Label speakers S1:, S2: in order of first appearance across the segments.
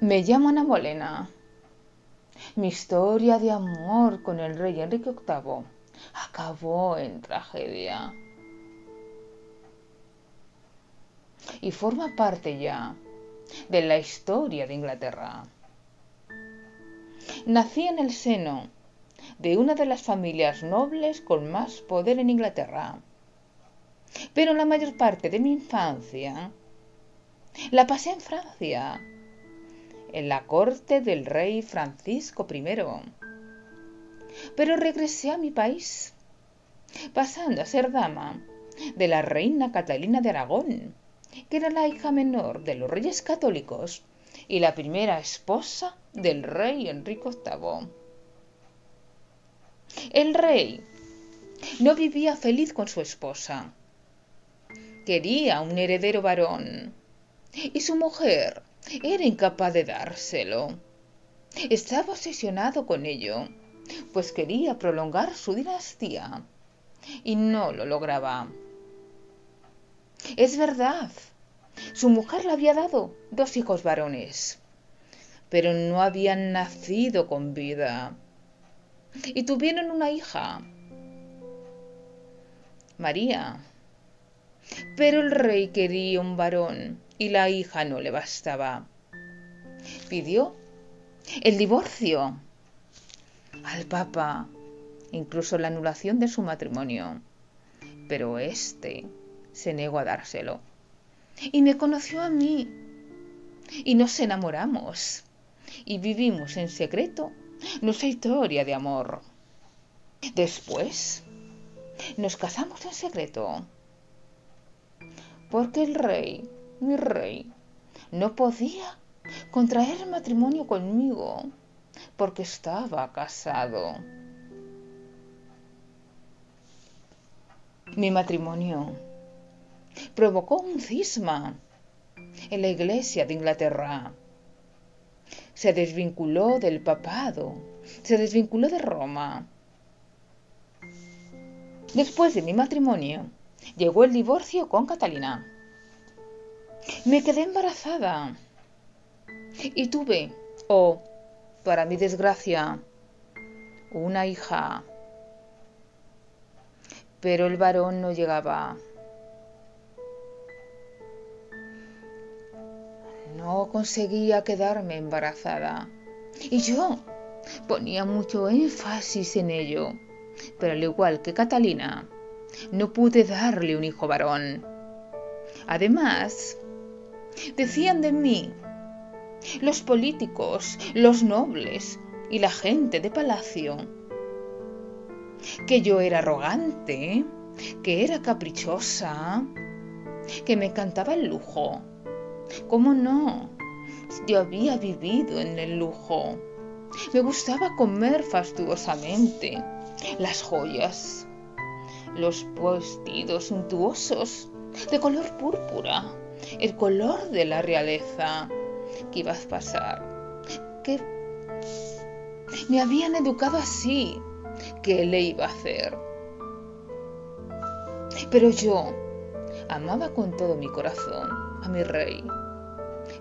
S1: Me llamo Ana Molena. Mi historia de amor con el rey Enrique VIII acabó en tragedia. Y forma parte ya de la historia de Inglaterra. Nací en el seno de una de las familias nobles con más poder en Inglaterra. Pero la mayor parte de mi infancia la pasé en Francia, en la corte del rey Francisco I. Pero regresé a mi país, pasando a ser dama de la reina Catalina de Aragón, que era la hija menor de los reyes católicos y la primera esposa del rey Enrique VIII. El rey no vivía feliz con su esposa. Quería un heredero varón y su mujer era incapaz de dárselo. Estaba obsesionado con ello, pues quería prolongar su dinastía y no lo lograba. Es verdad, su mujer le había dado dos hijos varones, pero no habían nacido con vida. Y tuvieron una hija, María. Pero el rey quería un varón y la hija no le bastaba. Pidió el divorcio al Papa, incluso la anulación de su matrimonio. Pero éste se negó a dárselo. Y me conoció a mí. Y nos enamoramos. Y vivimos en secreto nuestra historia de amor. Después nos casamos en secreto. Porque el rey mi rey, no podía contraer matrimonio conmigo porque estaba casado. Mi matrimonio provocó un cisma en la iglesia de Inglaterra. Se desvinculó del papado, se desvinculó de Roma. Después de mi matrimonio, llegó el divorcio con Catalina. Me quedé embarazada y tuve, oh, para mi desgracia, una hija. Pero el varón no llegaba. No conseguía quedarme embarazada. Y yo ponía mucho énfasis en ello. Pero al igual que Catalina, no pude darle un hijo varón. Además, Decían de mí los políticos, los nobles y la gente de palacio que yo era arrogante, que era caprichosa, que me encantaba el lujo. ¿Cómo no? Yo había vivido en el lujo. Me gustaba comer fastuosamente las joyas, los vestidos suntuosos de color púrpura el color de la realeza que ibas a pasar. Que me habían educado así. ¿Qué le iba a hacer? Pero yo amaba con todo mi corazón a mi rey.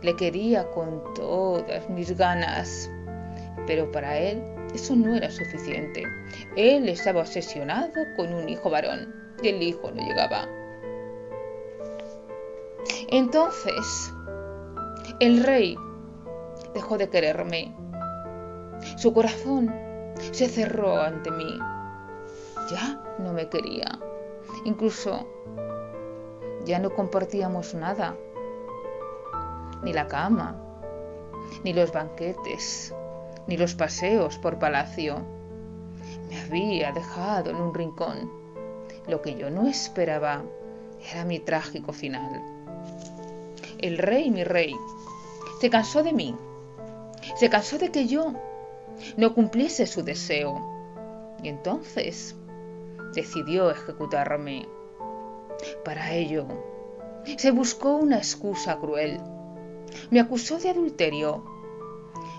S1: Le quería con todas mis ganas. Pero para él eso no era suficiente. Él estaba obsesionado con un hijo varón y el hijo no llegaba. Entonces, el rey dejó de quererme. Su corazón se cerró ante mí. Ya no me quería. Incluso ya no compartíamos nada. Ni la cama, ni los banquetes, ni los paseos por palacio. Me había dejado en un rincón. Lo que yo no esperaba era mi trágico final el rey, mi rey, se cansó de mí. Se cansó de que yo no cumpliese su deseo. Y entonces decidió ejecutarme. Para ello, se buscó una excusa cruel. Me acusó de adulterio.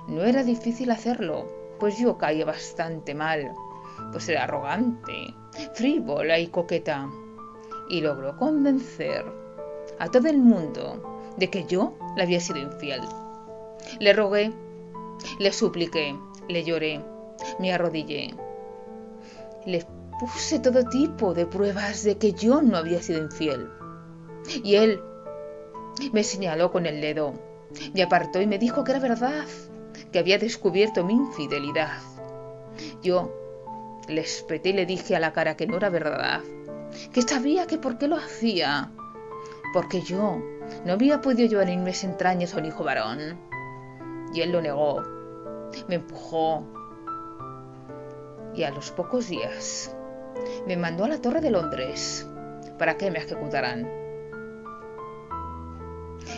S1: No era difícil hacerlo, pues yo caía bastante mal, pues era arrogante, frívola y coqueta. Y logró convencer a todo el mundo de que yo le había sido infiel. Le rogué, le supliqué, le lloré, me arrodillé. Le puse todo tipo de pruebas de que yo no había sido infiel. Y él me señaló con el dedo, me apartó y me dijo que era verdad, que había descubierto mi infidelidad. Yo le espeté y le dije a la cara que no era verdad, que sabía que por qué lo hacía, porque yo no había podido llevar en mis entrañas a un hijo varón. Y él lo negó, me empujó, y a los pocos días me mandó a la Torre de Londres para que me ejecutaran.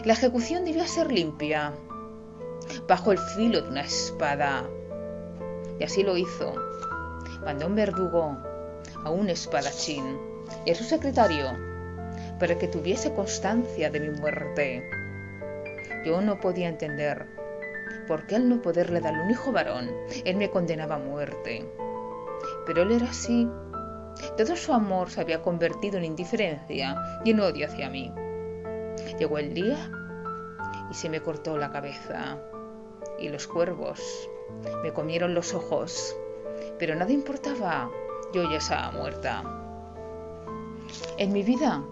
S1: La ejecución debía ser limpia, bajo el filo de una espada. Y así lo hizo. Mandó un verdugo a un espadachín y a su secretario para que tuviese constancia de mi muerte. Yo no podía entender por qué al no poderle dar un hijo varón, él me condenaba a muerte. Pero él era así. Todo su amor se había convertido en indiferencia y en odio hacia mí. Llegó el día y se me cortó la cabeza y los cuervos me comieron los ojos, pero nada importaba, yo ya estaba muerta. En mi vida,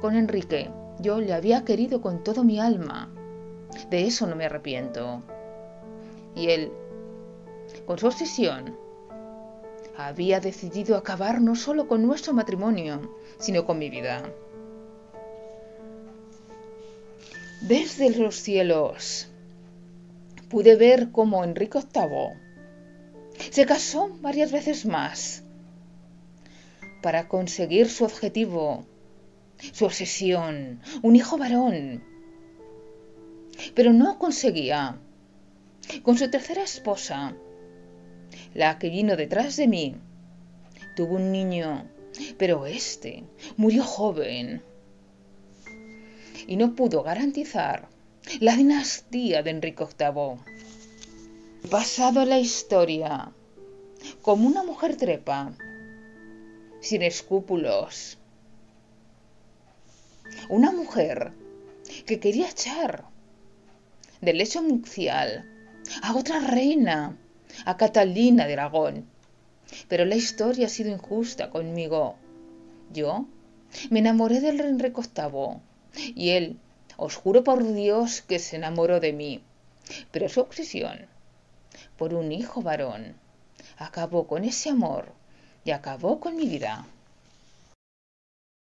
S1: con Enrique, yo le había querido con todo mi alma, de eso no me arrepiento. Y él, con su obsesión, había decidido acabar no solo con nuestro matrimonio, sino con mi vida. Desde los cielos pude ver cómo Enrique VIII se casó varias veces más para conseguir su objetivo, su obsesión, un hijo varón. Pero no conseguía. Con su tercera esposa, la que vino detrás de mí, tuvo un niño, pero este murió joven y no pudo garantizar la dinastía de Enrique VIII. Pasado la historia como una mujer trepa, sin escrúpulos. Una mujer que quería echar del lecho nupcial a otra reina, a Catalina de Aragón. Pero la historia ha sido injusta conmigo. Yo me enamoré del Enrique VIII y él, os juro por Dios que se enamoró de mí. Pero su obsesión por un hijo varón acabó con ese amor y acabó con mi vida.